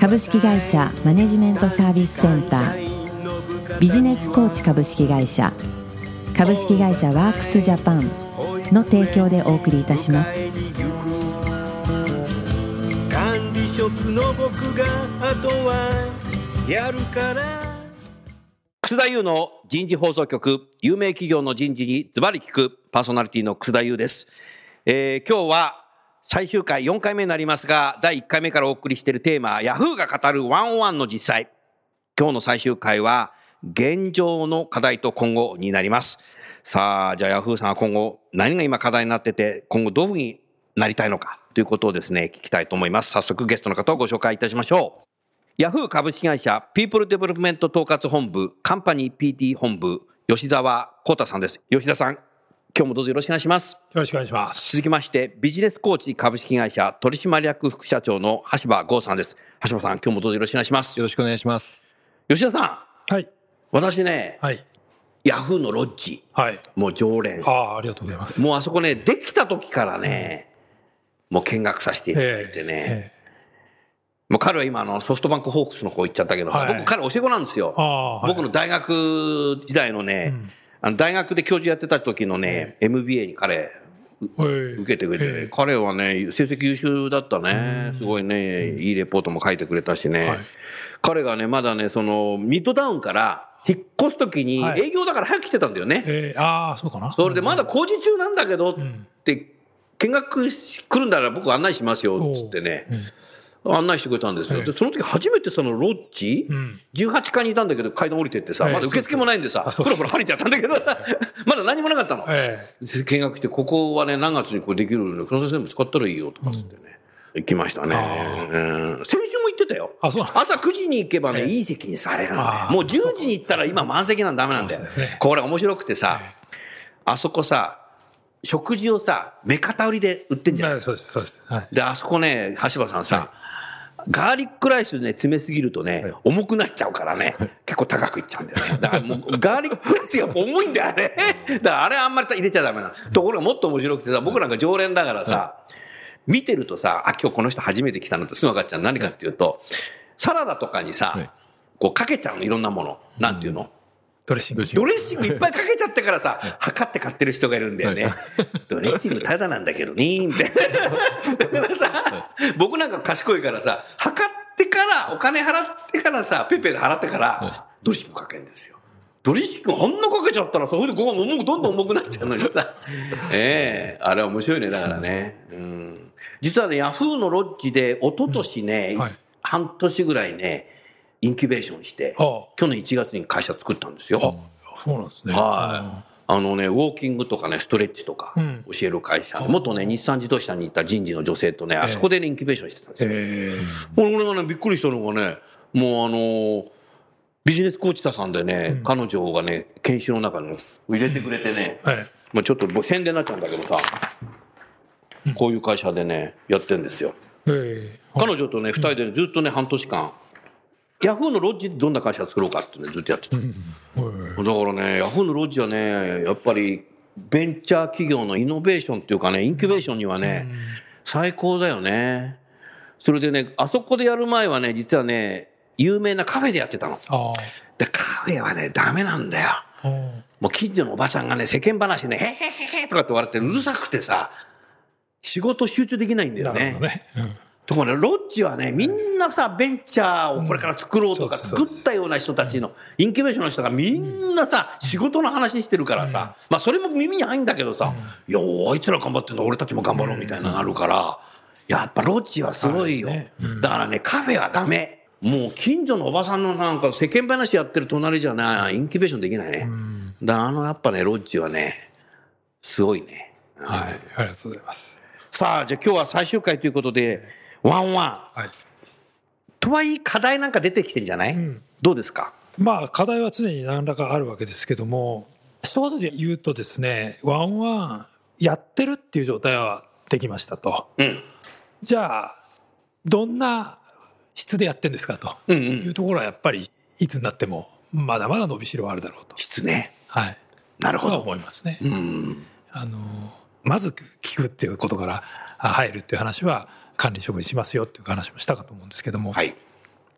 株式会社マネジメントサービスセンター。ビジネスコーチ株式会社。株式会社ワークスジャパンの提供でお送りいたします。管理職の僕があとはやるから。楠田優の人事放送局。有名企業の人事にズバリ聞くパーソナリティの楠田優です、えー今日は最終回4回目になりますが第1回目からお送りしているテーマヤフーが語るワンオンワンの実際。今日の最終回は現状の課題と今後になります。さあじゃあヤフーさんは今後何が今課題になってて今後どういうふうになりたいのかということをですね聞きたいと思います。早速ゲストの方をご紹介いたしましょう。ヤフー株式会社ピープルデベロップメント統括本部カンパニー PT 本部吉澤幸太さんです。吉田さん今日もどうぞよろしくお願いしますよろしくお願いします。続きましてビジネスコーチ株式会社取締役副社長の橋場剛さんです橋場さん今日もどうぞよろしくお願いしますよろしくお願いします。吉田さんはい。私ねはい。ヤフーのロッジはい。もう常連ああ、ありがとうございます。もうあそこねできた時からねもう見学させていただいてね、ええもう彼は今あのソフトバンクホークスの方行っちゃったけど、はい僕彼教え子なんですよ。僕の大学時代のね、あの大学で教授やってた時のね、MBA に彼受受けてくれて、ええ。彼はね、成績優秀だったね。すごいね、いいレポートも書いてくれたしね。はい。彼がね、まだね、その、ミッドタウンから引っ越す時にはい。営業だから早く来てたんだよね。ええ。ああ、そうかな。それでまだ工事中なんだけどんって、見学来るんだら僕案内しますよ、つってね。案内してくれたんですよ。ええで、その時初めてそのロッジ、ん18階にいたんだけど階段降りてってさ、ええまだ受付もないんでさ、あそうですふらふら張りてやったんだけど、まだ何もなかったの。え見学して、ここはね、何月にこれできるので、この先生も使ったらいいよとかつってね。行きましたね。うん先週も行ってたよ。朝9時に行けばね、ええいい席に座れるんだよあ。あもう10時に行ったら今満席なんだダメなんだよ。これ面白くてさ、あそこさ、食事をさ、目片売りで売ってんじゃん。はいそうです、そうです。はい。で、あそこね、橋場さんさ、ガーリックライスね、詰めすぎるとね、重くなっちゃうからね、結構高くいっちゃうんだよね。だからもう、ガーリックライスが重いんだよね。だからあれあんまり入れちゃダメなの。ところがもっと面白くてさ、僕なんか常連だからさ、見てるとさ、あ、今日この人初めて来たのってすぐ分かっちゃう。何かっていうと、サラダとかにさ、はいこうかけちゃうの、いろんなもの。なんていうの、ドレッシング。ドレッシングいっぱいかけちゃってからさ、測って買ってる人がいるんだよね。ドレッシングただなんだけどね、みたいな。だからさ、僕なんか賢いからさ、測ってから、お金払ってからさ、ペッペで払ってから、ドレッシングかけるんですよ。ドレッシングあんなかけちゃったらさ、それでここ重くどんどん重くなっちゃうのにさ。ええあれは面白いね、だからね。うん。実はね、ヤフーのロッジで、一昨年ね、はい半年ぐらいね、インキュベーションして、去年1月に会社作ったんですよ。あ、そうなんですね。はい。あのね、ウォーキングとかね、ストレッチとかうん教える会社で、元ね、日産自動車にいた人事の女性とね、あそこでね、インキュベーションしてたんですよ。え俺がね、びっくりしたのがね、もうあのービジネスコーチタさんでね、彼女がね、研修の中に入れてくれてね、えはい。まあちょっと宣伝になっちゃうんだけどさ、こういう会社でね、やってんですよ。ええ彼女とね、二人でねずっとね、半年間、ヤフーのロッジでどんな会社作ろうかってね、ずっとやってた。だからね、ヤフーのロッジはね、やっぱりベンチャー企業のイノベーションっていうかね、インキュベーションにはね、最高だよね。それでね、あそこでやる前はね、実はね、有名なカフェでやってたの。あで、カフェはね、ダメなんだよ。あ。もう近所のおばちゃんがね、世間話でね、へへへへとかって笑ってうるさくてさ、仕事集中できないんだよねなるほ。どね。うんところロッジはね、みんなさ、ベンチャーをこれから作ろうとか、作ったような人たちの、インキュベーションの人がみんなさ、仕事の話してるからさ、まあそれも耳に入んだけどさ、いや、あいつら頑張ってんだ、俺たちも頑張ろうみたいななるから、やっぱロッジはすごいよ。だからね、カフェはダメ。もう近所のおばさんのなんか世間話やってる隣じゃない、インキュベーションできないね。だからあのやっぱね、ロッジはね、すごいね。はい。ありがとうございます。さあ、じゃあ今日は最終回ということで、ワンワン。はい。とはいえ課題なんか出てきてんじゃない、んどうですか？まあ課題は常に何らかあるわけですけども一言で言うとですねワンワンやってるっていう状態はできましたとうん。じゃあどんな質でやってんですかと。いうんところはやっぱりいつになってもまだまだ伸びしろはあるだろうと質ね。はいなるほど。思いますね。うん。あのまず聞くっていうことからあ入るっていう話は管理職にしますよっていう話もしたかと思うんですけども、はい。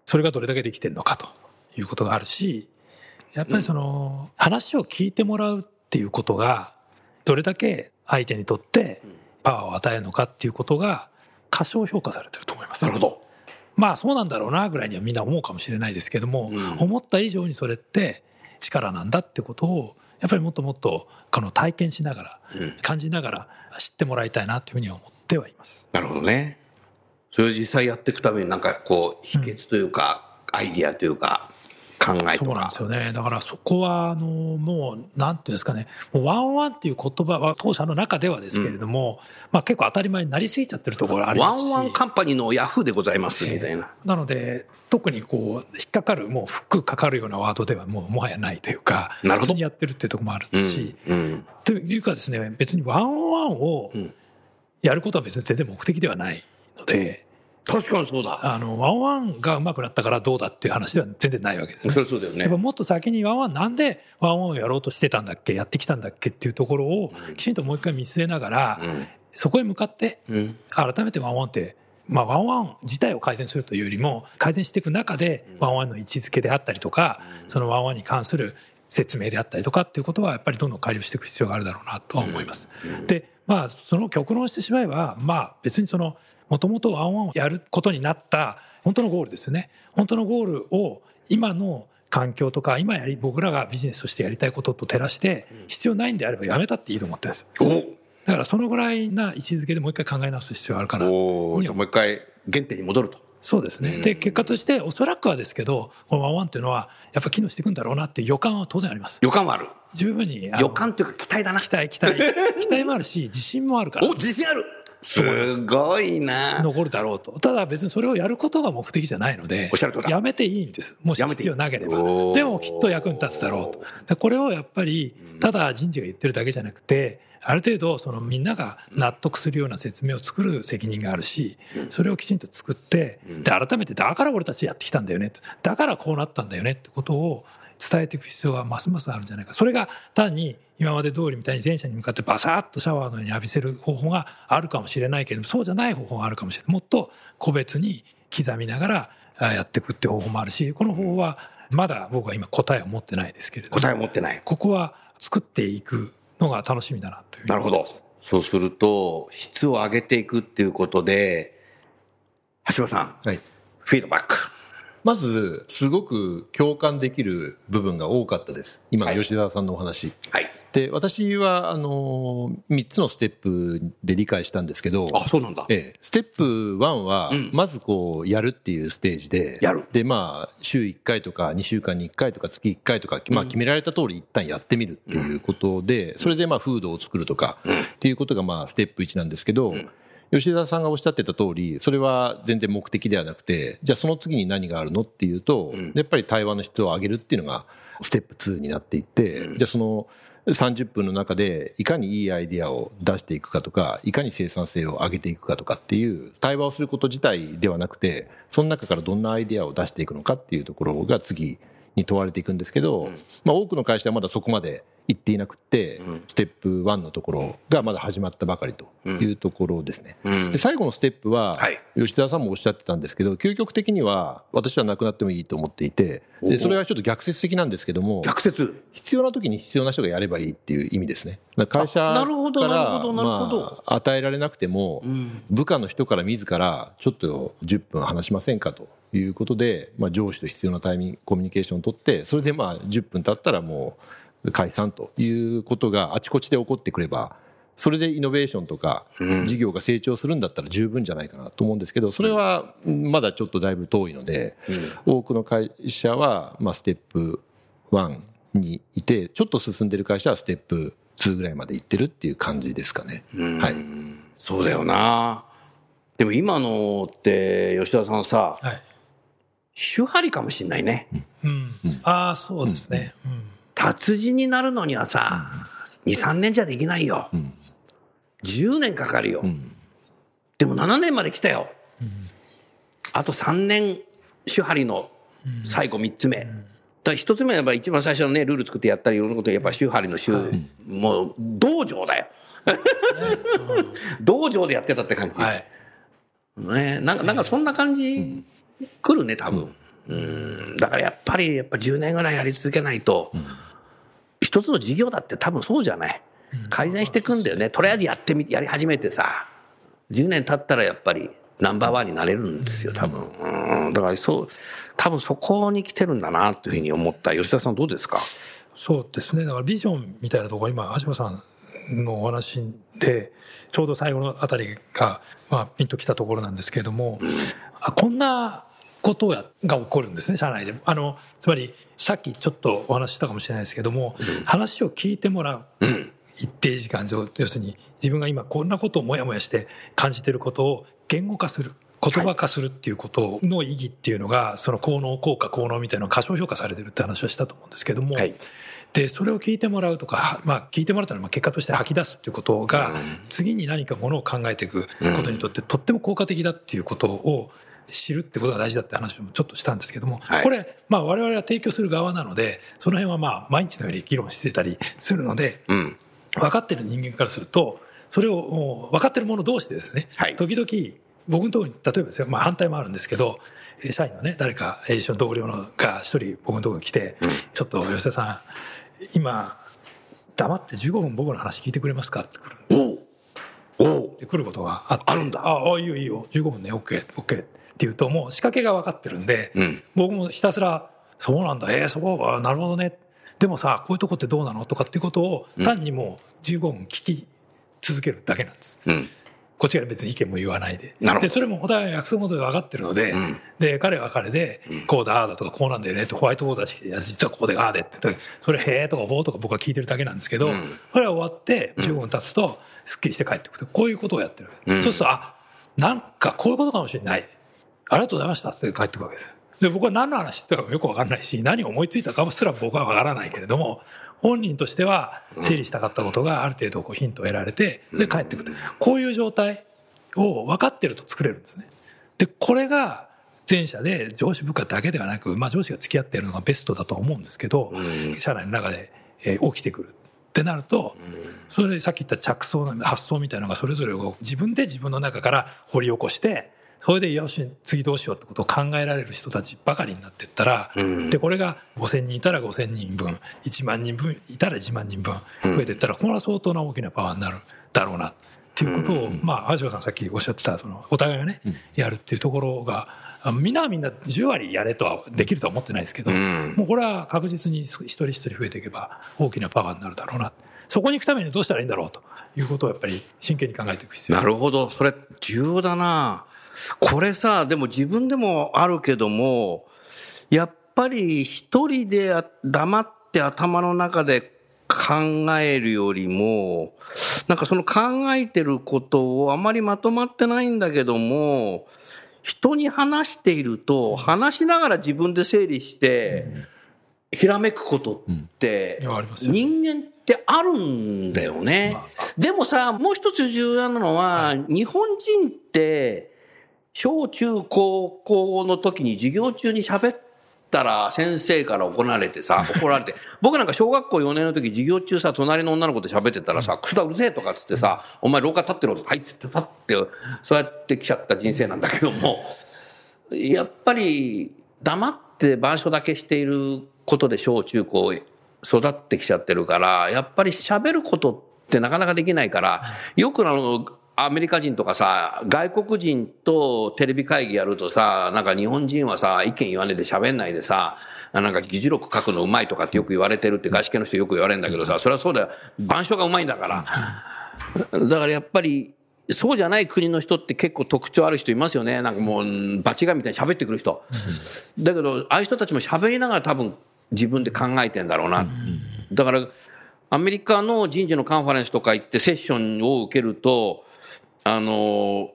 それがどれだけできてるのかということがあるしやっぱりその、話を聞いてもらうっていうことがどれだけ相手にとってパワーを与えるのかっていうことが過小評価されてると思います。なるほど。まあそうなんだろうなぐらいにはみんな思うかもしれないですけども、うん思った以上にそれって力なんだってことをやっぱりもっともっとこの体験しながらうん。感じながら知ってもらいたいなというふうには思ってはいます。なるほどね。それを実際やっていくためになんかこう、秘訣というか、アイディアというか、考えとかそうなんです。よね。だからそこはあのもうなんていうんですかね、もうワンオンワンっていう言葉は当社の中ではですけれども、まあ結構当たり前になりすぎちゃってるところありますし。ワンオンワンカンパニーのヤフーでございます、みたいな。なので特にこう引っかかるもうフックかかるようなワードではもうもはやないというかなるほど普通にやってるっていうところもあるうんし、。うん。というかですね別にワンオンワンをうんやることは別に全然目的ではないので、確かにそうだ。あのワンオンワンが上手くなったからどうだっていう話では全然ないわけですねそ。れそうだよねやっぱ。もっと先にワンオンワンなんでワンオンワンをやろうとしてたんだっけやってきたんだっけっていうところをきちんともう一回見据えながら、うん。そこへ向かってうん。改めてワンオンワンって、まあ、ワンオンワン自体を改善するというよりも改善していく中でワンオンワンの位置づけであったりとか、そのワンオンワンに関する説明であったりとかっていうことはやっぱりどんどん改良していく必要があるだろうなとは思います。でまあその極論してしまえばまあ別にそのもともとワンワンをやることになった本当のゴールですよね本当のゴールを今の環境とか今やり僕らがビジネスとしてやりたいことと照らして必要ないんであればやめたっていいと思ってるんですよおだからそのぐらいな位置づけでもう一回考え直す必要があるかなおーじゃあもう一回原点に戻ると。そうですね。で、結果として、おそらくはですけど、このワンワンっていうのは、やっぱ機能していくんだろうなっていう予感は当然あります。予感はある。十分に。予感というか期待だな。期待、期待。期待もあるし、自信もあるからお、自信あるすごいな残るだろうと。ただ別にそれをやることが目的じゃないのでおっしゃる通り、だやめていいんです。もし必要なければでもきっと役に立つだろうと。でこれをやっぱり、ただ人事が言ってるだけじゃなくて、ある程度そのみんなが納得するような説明を作る責任があるし、それをきちんと作って、で、改めてだから俺たちやってきたんだよねと。だからこうなったんだよねってことを伝えていく必要がますますあるんじゃないか。それが単に今まで通りみたいに前者に向かってバサッとシャワーのように浴びせる方法があるかもしれないけれども、そうじゃない方法があるかもしれない。もっと個別に刻みながらあやっていくって方法もあるし、この方法はまだ僕は今答えを持ってないですけれども、答えを持ってない。ここは作っていくのが楽しみだなというなるほど。そうすると、質を上げていくっていうことで、橋場さん、はい。フィードバック。まず、すごく共感できる部分が多かったです。今の吉田さんのお話。はい。で、私は、あの、3つのステップで理解したんですけど、あ、そうなんだ。ええ、ステップ1はうん、まずこう、やるっていうステージで、やるで、まあ、週1回とか、2週間に1回とか、月1回とか、まあ、決められた通り一旦やってみるっていうことで、それでまあ、フードを作るとか、っていうことがまあ、ステップ1なんですけど、吉田さんがおっしゃってた通り、それは全然目的ではなくて、じゃあその次に何があるのっていうと、やっぱり対話の質を上げるっていうのが、ステップ2になっていって、じゃあその30分の中で、いかにいいアイディアを出していくかとか、いかに生産性を上げていくかとかっていう、対話をすること自体ではなくて、その中からどんなアイディアを出していくのかっていうところが次に問われていくんですけど、まあ多くの会社はまだそこまで行っていなくて、ステップ1のところがまだ始まったばかりというところですね。うん。で最後のステップは、はい。吉田さんもおっしゃってたんですけど、究極的には私はなくなってもいいと思っていて、でそれはちょっと逆説的なんですけども、逆説。必要な時に必要な人がやればいいっていう意味ですね。会社あなるほどから与えられなくても、部下の人から自らちょっと10分話しませんかということで、まあ、上司と必要なタイミングコミュニケーションを取ってそれでまあ10分経ったらもう解散ということがあちこちで起こってくればそれでイノベーションとか事業が成長するんだったら十分じゃないかなと思うんですけどそれはまだちょっとだいぶ遠いので、多くの会社はまあステップ1にいてちょっと進んでる会社はステップ2ぐらいまで行ってるっていう感じですかね。はい、そうだよな。でも今のって、吉田さんさ、はい。手張りかもしんないね。うん。ああ、そうですね。うん。達人になるのにはさ、2、3年じゃできないよ。ん10年かかるよ。んでも7年まで来たよ。あと3年、手張りの最後3つ目。だ一つ目はやっぱり一番最初のね、ルール作ってやったりいろんなことやっぱ手張りの手、もう道場だよ。道場でやってたって感じ。はい。ね、なんか、なんかそんな感じ来るね、多分。うん。だからやっぱり、やっぱ10年ぐらいやり続けないと、一つの事業だって多分そうじゃない。改善していくんだよね。とりあえずやってみ、やり始めてさ、10年経ったらやっぱりナンバーワンになれるんですよ、多分。うん。だからそう、多分そこに来てるんだな、というふうに思った。吉田さんどうですか？そうですね。だからビジョンみたいなところ、今、橋本さんのお話で、ちょうど最後のあたりが、まあ、ピンときたところなんですけれども、あこんなことがが起こるんですね、社内で。あの、つまり、さっきちょっとお話ししたかもしれないですけども、話を聞いてもらう。一定時間上、要するに自分が今こんなことをもやもやして感じてることを言語化する。言葉化するっていうことの意義っていうのが、その効能、効果、効能みたいなのが過小評価されてるって話をしたと思うんですけども、はいで、それを聞いてもらうとか、はまあ、聞いてもらったのはまあ結果として吐き出すっていうことが、次に何かものを考えていくことにとって、とっても効果的だっていうことを知るってことが大事だって話もちょっとしたんですけども、はい。これ、まあ、我々は提供する側なので、その辺はまあ、毎日のように議論してたりするので、うん。分かってる人間からすると、それを分かってる者同士でですね、はい。時々、僕のところに、例えばですよ、まあ反対もあるんですけど、えー社員のね、誰か、えー一緒の同僚のが一人僕のところに来て、ちょっと吉田さん、今、黙って15分僕の話聞いてくれますかって来る。おう。って来ることがあって。あるんだ。ああ、いいよいいよ、15分ね、OK、OK って言うと、もう仕掛けが分かってるんで、うん僕もひたすら、そうなんだ、えー、そこは、なるほどね。でもさ、こういうとこってどうなのとかっていうことを、単にもう15分聞き続けるだけなんです。うん。こっちが別に意見も言わないで。で、それもお互い約束事で分かってるので、んで、彼は彼で、こうだ、ああだとか、こうなんだよねってホワイトボードだし、実はこうで、ああでって言って、それへえとかほうとか僕は聞いてるだけなんですけど、これは終わって15分経つと、すっきりして帰ってくる。こういうことをやってる。そうすると、あ、なんかこういうことかもしれない。ありがとうございましたって帰ってくるわけですよ。で、僕は何の話してたかもよくわかんないし、何を思いついたかもすら僕はわからないけれども、本人としては整理したかったことがある程度こうヒントを得られて、で、帰ってくる。こういう状態を分かってると作れるんですね。で、これが前者で上司部下だけではなく、まあ上司が付き合っているのがベストだと思うんですけど、社内の中で、えー起きてくる。ってなると、それでさっき言った着想の発想みたいなのがそれぞれを自分で自分の中から掘り起こして、それでよし、次どうしようってことを考えられる人たちばかりになっていったら、で、これが5000人いたら5000人分、1万人分いたら1万人分増えていったら、これは相当な大きなパワーになるだろうな。っていうことを、まあ、橋さんさっきおっしゃってた、その、お互いがね、やるっていうところが、あみんなはみんな10割やれとはできるとは思ってないですけど、もうこれは確実に一人一人増えていけば大きなパワーになるだろうな。そこに行くためにどうしたらいいんだろうということをやっぱり真剣に考えていく必要なるほど。それ重要だな。これさ、でも自分でもあるけども、やっぱり一人であ黙って頭の中で考えるよりも、なんかその考えてることをあまりまとまってないんだけども、人に話していると、話しながら自分で整理して、ひらめくことって人間ってあるんだよね。でもさ、もう一つ重要なのは、日本人って、小中高校の時に授業中に喋ったら先生から怒られてさ、怒られて。僕なんか小学校4年の時授業中さ、隣の女の子と喋ってたらさ、くだうるせえとかっつってさ、お前廊下立ってろと、はいっつって立って、そうやって来ちゃった人生なんだけども、やっぱり黙って板書だけしていることで小中高育ってきちゃってるから、やっぱり喋ることってなかなかできないから、よくあの、アメリカ人とかさ、外国人とテレビ会議やるとさ、なんか日本人はさ、意見言わねえで喋んないでさ、なんか議事録書くのうまいとかってよく言われてるって外資系の人よく言われるんだけどさ、それはそうだよ。板書がうまいんだから。だからやっぱり、そうじゃない国の人って結構特徴ある人いますよね。なんかもう、バチがみたいに喋ってくる人。だけど、ああいう人たちも喋りながら多分自分で考えてんだろうな。だから、アメリカの人事のカンファレンスとか行ってセッションを受けると、あの、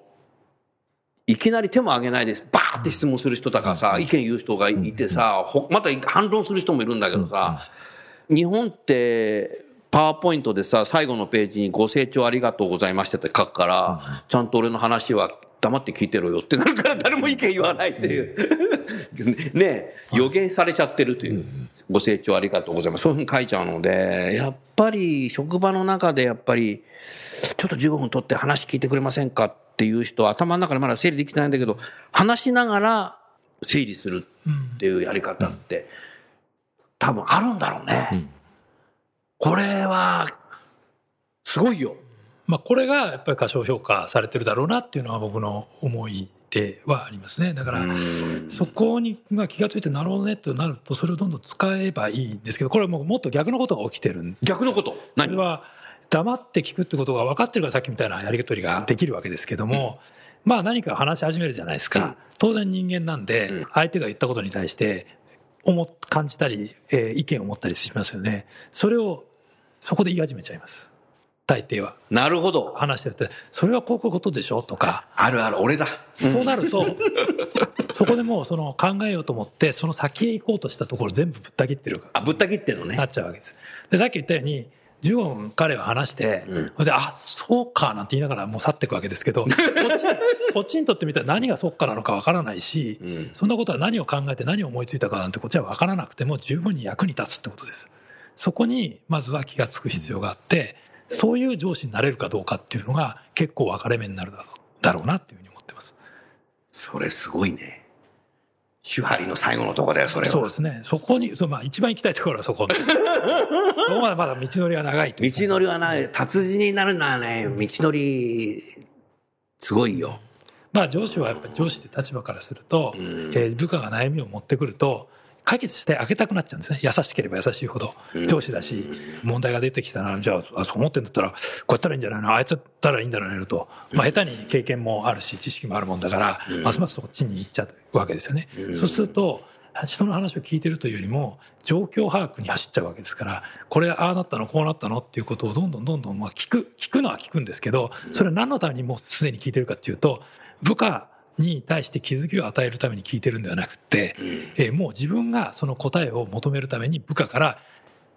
いきなり手も挙げないです。バーって質問する人とかさ、意見言う人がいてさ、ほまた反論する人もいるんだけどさ、日本って、パワーポイントでさ、最後のページにご清聴ありがとうございましたって書くから、ちゃんと俺の話は黙って聞いてろよってなるから誰も意見言わないっていう。ねえ予言されちゃってるという。ご清聴ありがとうございます。そういうふうに書いちゃうので、やっぱり職場の中でやっぱり、ちょっと15分取って話聞いてくれませんかっていう人は頭の中でまだ整理できてないんだけど、話しながら整理するっていうやり方って、多分あるんだろうね。これは、すごいよ。まあ、これがやっぱり過小評価されてるだろうなっていうのは僕の思いではありますね。だから、そこにまあ気がついてなるほどねとなると、それをどんどん使えばいいんですけど、これはもうもっと逆のことが起きてるんで逆のこと？そ何れは黙って聞くってことが分かってるからさっきみたいなやり取りができるわけですけども、まあ何か話し始めるじゃないですか。当然人間なんで、相手が言ったことに対して、思っ感じたり、えー意見を持ったりしますよね。それをそこで言い始めちゃいます。大抵は。なるほど。話してて、それはこういうことでしょ？とか、あるある、俺だ。そうなると、そこでもうその考えようと思って、その先へ行こうとしたところ全部ぶった切ってるあ、ぶった切ってんのね。なっちゃうわけです。で、さっき言ったように、15分彼は話して、それで、あ、そうかなんて言いながらもう去っていくわけですけど、こっち、こっちにとってみたら何がそうかなのかわからないし、んそんなことは何を考えて何を思いついたかなんてこっちはわからなくても十分に役に立つってことです。そこにまずは気がつく必要があって、そういう上司になれるかどうかっていうのが結構分かれ目になるだろうなっていうふうに思ってます。それすごいね。手張りの最後のとこだよ、それは。そうですね。そこに、そうまあ一番行きたいところはそこ。そこまでまだ道のりは長い道のりはない、達人になるのはね、道のり、すごいよ。まあ上司はやっぱり上司って立場からすると、えー部下が悩みを持ってくると、解決してあげたくなっちゃうんですね。優しければ優しいほど。上司だし、問題が出てきたら、じゃあ、あそう思ってんだったら、こうやったらいいんじゃないの？あいつだったらいいんだろうねと。まあ下手に経験もあるし、知識もあるもんだから、ますますそっちに行っちゃうわけですよね。そうすると、人の話を聞いてるというよりも、状況把握に走っちゃうわけですから、これああなったの、こうなったのっていうことをどんどんどんどん、まあ聞く、聞くのは聞くんですけど、それは何のためにもうすでに聞いてるかっていうと、部下に対して気づきを与えるために聞いてるんではなくて、えーもう自分がその答えを求めるために部下から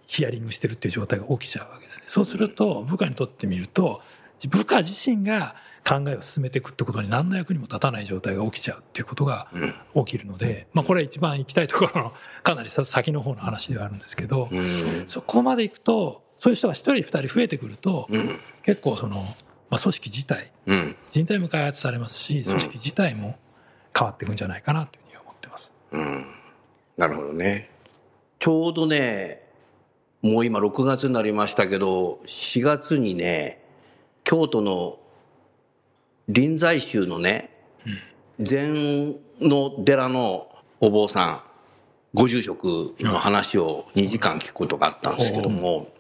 ヒアリングしてるっていう状態が起きちゃうわけですね。そうすると、部下にとってみると、部下自身が考えを進めていくってことに何の役にも立たない状態が起きちゃうっていうことが起きるので、まあこれ一番行きたいところの かなりさ先の方の話ではあるんですけど、そこまで行くと、そういう人が一人二人増えてくると、結構その、まあ組織自体、うん。人材も開発されますし、組織自体も変わっていくんじゃないかなというふうに思ってます。なるほどね。ちょうどね、もう今6月になりましたけど、4月にね、京都の臨済宗のね、禅の寺のお坊さん、ご住職の話を2時間聞くことがあったんですけども、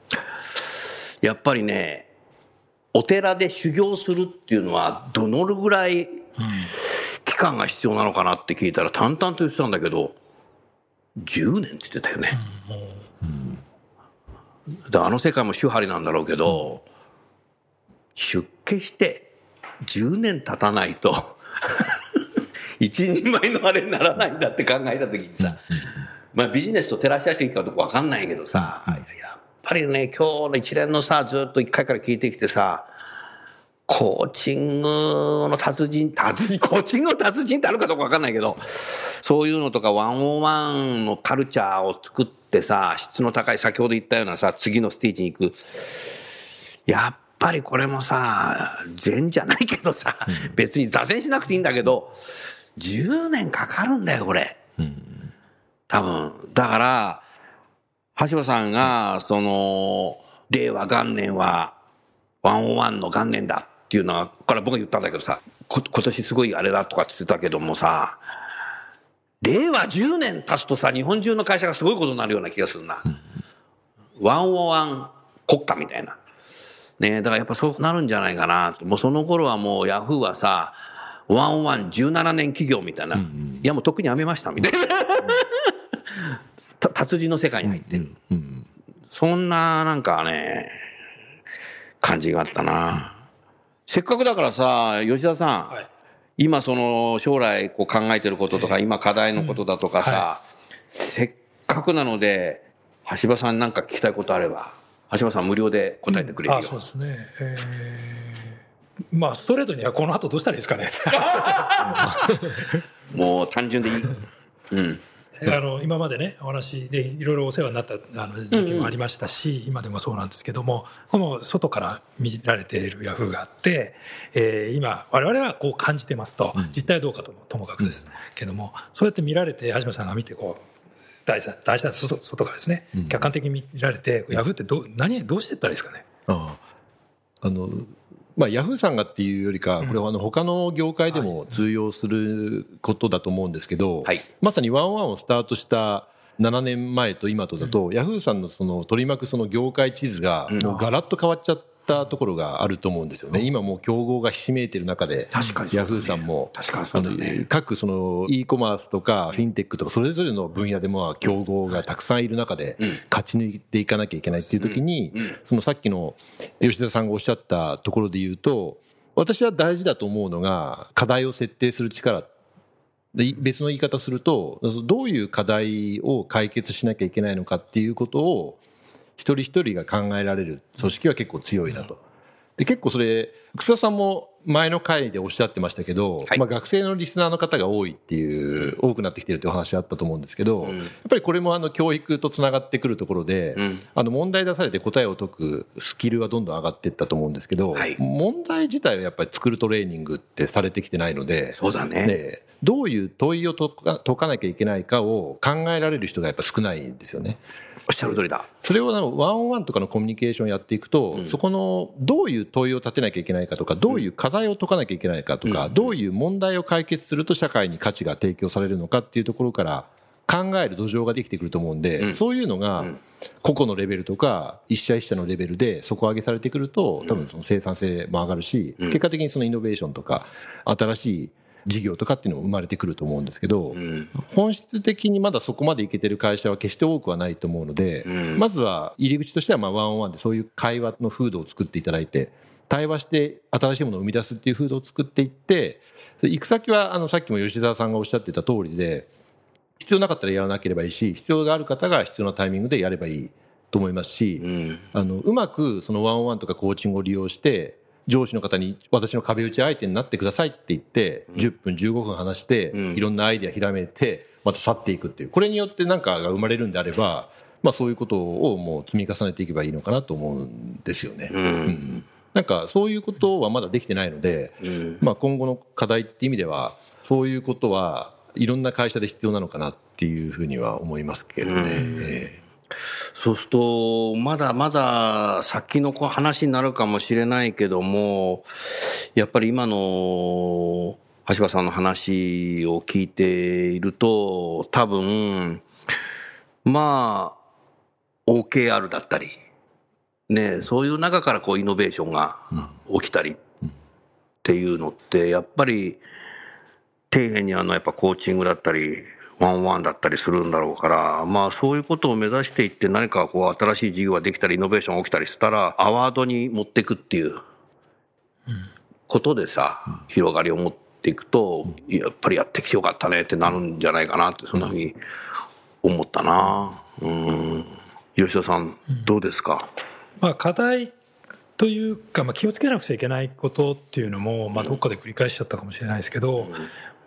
やっぱりね、お寺で修行するっていうのはどのぐらい期間が必要なのかなって聞いたら淡々と言ってたんだけど、10年って言ってたよね。であの世界も手張りなんだろうけど、出家して10年経たないと、一人前のあれにならないんだって考えた時にさ、まあビジネスと照らし合わせていいかどうか分かんないけどさ、やっぱりね、今日の一連のさ、ずっと一回から聞いてきてさ、コーチングの達人、達人、コーチングの達人ってあるかどうか分かんないけど、そういうのとかワンオンワンのカルチャーを作ってさ、質の高い、先ほど言ったようなさ、次のステージに行く。やっぱりこれもさ、禅じゃないけどさ、別に座禅しなくていいんだけど、10年かかるんだよ、これ。多分。だから、橋場さんが、その、令和元年は、ワンオンワンの元年だっていうのは、これ僕が言ったんだけどさ、こ今年すごいあれだとかって言ってたけどもさ、令和10年経つとさ、日本中の会社がすごいことになるような気がするな。ワンオンワン国家みたいな。ねだからやっぱそうなるんじゃないかなと。もうその頃はもうヤフーはさ、ワンワン17年企業みたいな。いやもう特にやめましたみたいな。た達人の世界に入ってる。そんななんかね、感じがあったな。せっかくだからさ、吉田さん、はい。今その将来こう考えてることとか、今課題のことだとかさ、せっかくなので、橋場さんなんか聞きたいことあれば、橋場さん無料で答えてくれるよ。あそうですね。えーまあ、ストレートにはこの後どうしたらいいですかね。もう単純でいい。うん。あの今までねお話でいろいろお世話になったあの時期もありましたし、今でもそうなんですけどもこの外から見られているヤフーがあって、えー今我々はこう感じてますと、実態はどうかともともかくですけども、そうやって見られて橋本さんが見てこう大事な大事な外外からですね、客観的に見られてヤフーってどう何どうしていったらいいですかね？あのまあ、ヤフーさんがっていうよりか、これはあの他の業界でも通用することだと思うんですけど、はい。まさにワンワンをスタートした7年前と今とだと、ヤフーさんのその取り巻くその業界地図がもうガラッと変わっちゃったところがあると思うんですよね、今もう競合がひしめいてる中で、確かにね。ヤフーさんも、確かにそうだね。各その e コマースとかフィンテックとか、それぞれの分野でも競合がたくさんいる中で、勝ち抜いていかなきゃいけないっていう時に、そのさっきの吉田さんがおっしゃったところで言うと、私は大事だと思うのが、課題を設定する力。でい別の言い方すると、どういう課題を解決しなきゃいけないのかっていうことを、一人一人が考えられる組織は結構強いなと。で結構それ、楠田さんも前の回でおっしゃってましたけど、はい。まあ、学生のリスナーの方が多いっていう、多くなってきてるっていうお話あったと思うんですけど、やっぱりこれもあの教育とつながってくるところで、ん。あの問題出されて答えを解くスキルはどんどん上がっていったと思うんですけど、はい。問題自体はやっぱり作るトレーニングってされてきてないので、そうだね。でどういう問いを解か解かなきゃいけないかを考えられる人がやっぱ少ないんですよね。おっしゃる通りだ。それをあのワンオンワンとかのコミュニケーションをやっていくと、そこのどういう問いを立てなきゃいけないかとか、どういう課題を解かなきゃいけないかとか、どういう問題を解決すると社会に価値が提供されるのかっていうところから考える土壌ができてくると思うんで、そういうのが個々のレベルとか、一社一社のレベルで底上げされてくると、多分その生産性も上がるし、結果的にそのイノベーションとか、新しい事業とかっていうのも生まれてくると思うんですけど、本質的にまだそこまでいけてる会社は決して多くはないと思うので、まずは入り口としてはまあワンオンワンでそういう会話の風土を作っていただいて、対話して新しいものを生み出すっていう風土を作っていって、で行く先はあのさっきも吉澤さんがおっしゃってた通りで、必要なかったらやらなければいいし、必要がある方が必要なタイミングでやればいいと思いますし、あのうまくそのワンオンワンとかコーチングを利用して、上司の方に私の壁打ち相手になってくださいって言って、10分、15分話して、いろんなアイデアひらめいて、また去っていくっていう、これによって何かが生まれるんであれば、まあ、そういうことをもう積み重ねていけばいいのかなと思うんですよね。うんなんかそういうことはまだできてないので、まあ、今後の課題っていう意味では、そういうことはいろんな会社で必要なのかなっていうふうには思いますけどね。えそうすると、まだまだ先の話になるかもしれないけども、やっぱり今の橋場さんの話を聞いていると、多分、まあ、OKR だったり、ね、そういう中からこうイノベーションが起きたりっていうのって、やっぱり、底辺にあのやっぱコーチングだったり、ワンワンだったりするんだろうから、まあそういうことを目指していって何かこう新しい事業ができたり、イノベーションが起きたりしたら、アワードに持っていくっていうことでさ、広がりを持っていくと、やっぱりやってきてよかったねってなるんじゃないかなって、そんなふうに思ったな。うん。吉田さん、どうですか？まあ、課題というか、まあ、気をつけなくちゃいけないことっていうのも、まあ、どっかで繰り返しちゃったかもしれないですけど、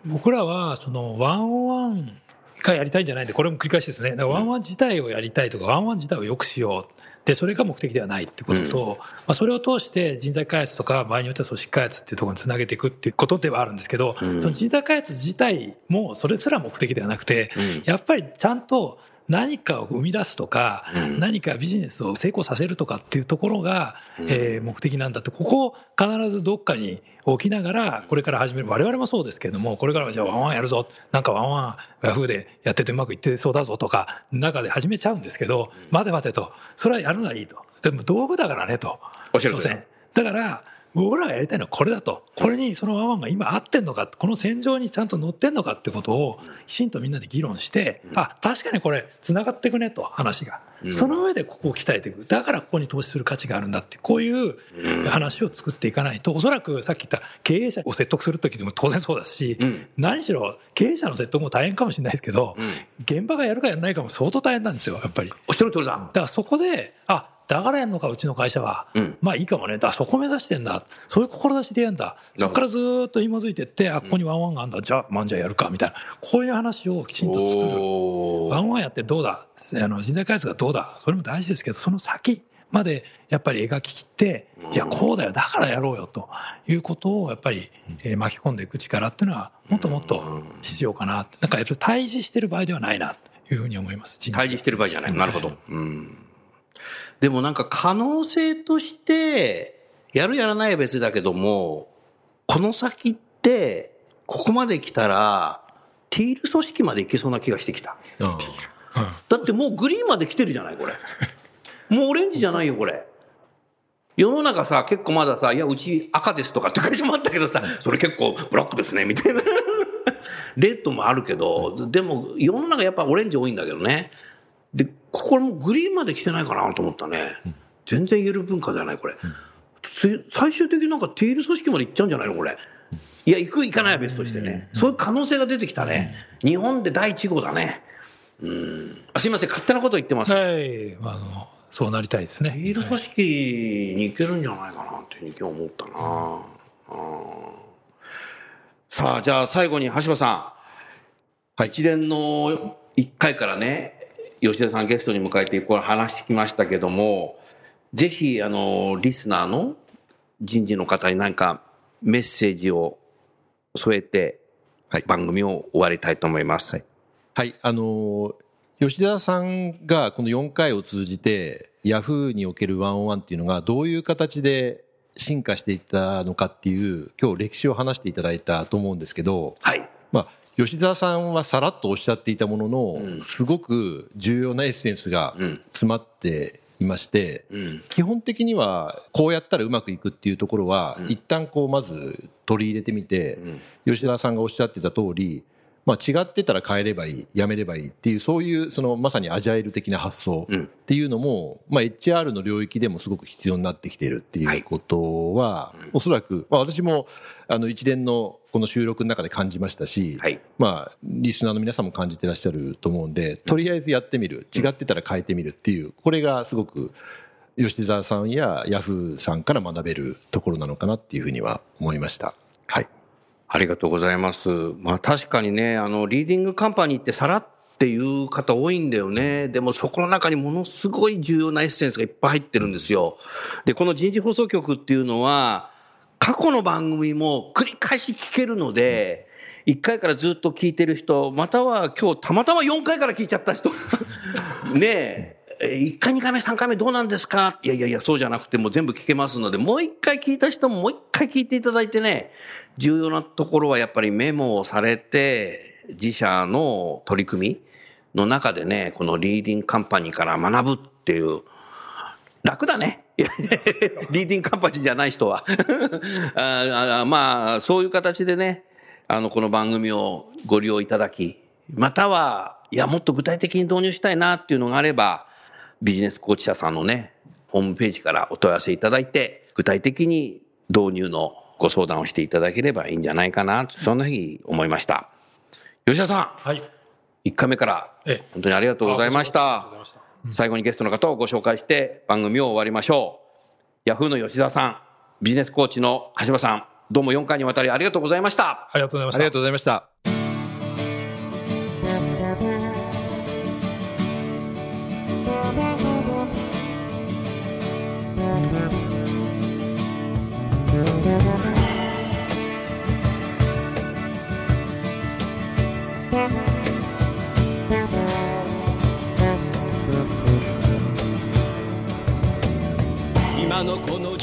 僕らはそのワンオンワンがやりたいんじゃないんでこれも繰り返しですね。だからワンワン自体をやりたいとかワンワン自体を良くしよう。でそれが目的ではないってことと、まあ、それを通して人材開発とか場合によっては組織開発っていうところにつなげていくっていうことではあるんですけど、その人材開発自体もそれすら目的ではなくて、やっぱりちゃんと何かを生み出すとか、何かビジネスを成功させるとかっていうところが、えー目的なんだって、ここを必ずどっかに置きながら、これから始める。我々もそうですけれども、これからはじゃあワンワンやるぞ。なんかワンワンヤフーでやっててうまくいってそうだぞとか、中で始めちゃうんですけど、待て待てと。それはやるのはいいと。でも道具だからねと。おっしゃるだから、僕らがやりたいのはこれだと。これにそのワンワンが今合ってんのか、この戦場にちゃんと乗ってんのかってことをきちんとみんなで議論して、あ、確かにこれ繋がっていくねと話が。その上でここを鍛えていく。だからここに投資する価値があるんだって、こういう話を作っていかないと、おそらくさっき言った経営者を説得するときでも当然そうだし、ん何しろ経営者の説得も大変かもしれないですけど、現場がやるかやらないかも相当大変なんですよ、やっぱり。おっしゃる通りだ。だからそこで、あ、だからやんのか、うちの会社は。うんまあいいかもね。だそこ目指してんだ。そういう志でやんだ。そこからずーっと紐づいてって、あ、ここにワンワンがあんだ。じゃあ、まんじゃあやるか、みたいな。こういう話をきちんと作る。ワンワンやってどうだ？あの人材開発がどうだ？それも大事ですけど、その先までやっぱり描き切って、いや、こうだよ。だからやろうよ。ということをやっぱり、えー巻き込んでいく力っていうのは、もっともっと必要かな。なんかやっぱり対峙してる場合ではないな、というふうに思います。対峙してる場合じゃない。なるほど。うん。でもなんか可能性として、やるやらないは別だけども、この先って、ここまで来たら、ティール組織までいけそうな気がしてきた。うんだってもうグリーンまで来てるじゃない、これ。もうオレンジじゃないよ、これ。世の中さ、結構まださ、いや、うち赤ですとかって会社もあったけどさ、それ結構ブラックですね、みたいな。レッドもあるけど、でも世の中やっぱオレンジ多いんだけどね。で、ここもグリーンまで来てないかなと思ったね。全然言える文化じゃない、これ。つ最終的になんかティール組織まで行っちゃうんじゃないの、これ。いや、行く行かないは別としてね。そういう可能性が出てきたね。日本で第一号だね。うん。あすいません、勝手なこと言ってます。はい。あの、そうなりたいですね。ティール組織に行けるんじゃないかなっていうふうに今日思ったな、うんさあ、じゃあ最後に橋場さん。はい一連の1回からね、吉田さんゲストに迎えてこれ話してきましたけども、ぜひ、あの、リスナーの人事の方に何かメッセージを添えて、はい番組を終わりたいと思います。はいはい、あのー吉田さんがこの4回を通じて、ヤフーにおけるワンオンワンっていうのがどういう形で進化していったのかっていう、今日歴史を話していただいたと思うんですけど、はい。まあ、吉沢さんはさらっとおっしゃっていたものの、うん。すごく重要なエッセンスがうん。詰まっていまして、うん。基本的にはこうやったらうまくいくっていうところは、うん。一旦こうまず取り入れてみて、うん。吉田さんがおっしゃってた通り、まあ、違ってたら変えればいい、やめればいいっていう、そういうそのまさにアジャイル的な発想うんっていうのも、まあ、HR の領域でもすごく必要になってきているっていうことは、おそらく、まあ、私もあの一連のこの収録の中で感じましたし、はい。まあ、リスナーの皆さんも感じてらっしゃると思うんで、とりあえずやってみる、違ってたら変えてみるっていう、これがすごく吉沢さんやヤフーさんから学べるところなのかなっていうふうには思いました。はい。ありがとうございます。まあ確かにね、あの、リーディングカンパニーってさらっていう方多いんだよね。でもそこの中にものすごい重要なエッセンスがいっぱい入ってるんですよ。で、この人事放送局っていうのは、過去の番組も繰り返し聞けるので、1回からずっと聞いてる人、または今日たまたま4回から聞いちゃった人。ねえ。え1回、2回目、3回目どうなんですか？いやいやいや、そうじゃなくてもう全部聞けますので、もう1回聞いた人ももう1回聞いていただいてね、重要なところはやっぱりメモをされて、自社の取り組みの中でね、このリーディングカンパニーから学ぶっていう、楽だね。リーディングカンパニーじゃない人は。ああまあ、そういう形でね、あの、この番組をご利用いただき、または、いや、もっと具体的に導入したいなっていうのがあれば、ビジネスコーチ社さんのね、ホームページからお問い合わせいただいて、具体的に導入のご相談をしていただければいいんじゃないかな、そんなふうに思いました。吉田さはい。ん、1回目からええ本当にありがとうございました。最後にゲストの方をご紹介して番組を終わりましょう。ヤフーの吉田さん、ビジネスコーチの橋場さん、どうも4回にわたりありがとうございました。ありがとうございました。ありがとうございました。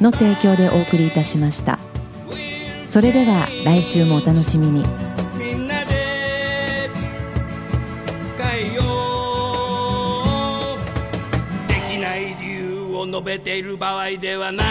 の提供でお送りいたしました。それでは来週もお楽しみに。みんなで変えよう。できない理由を述べている場合ではない。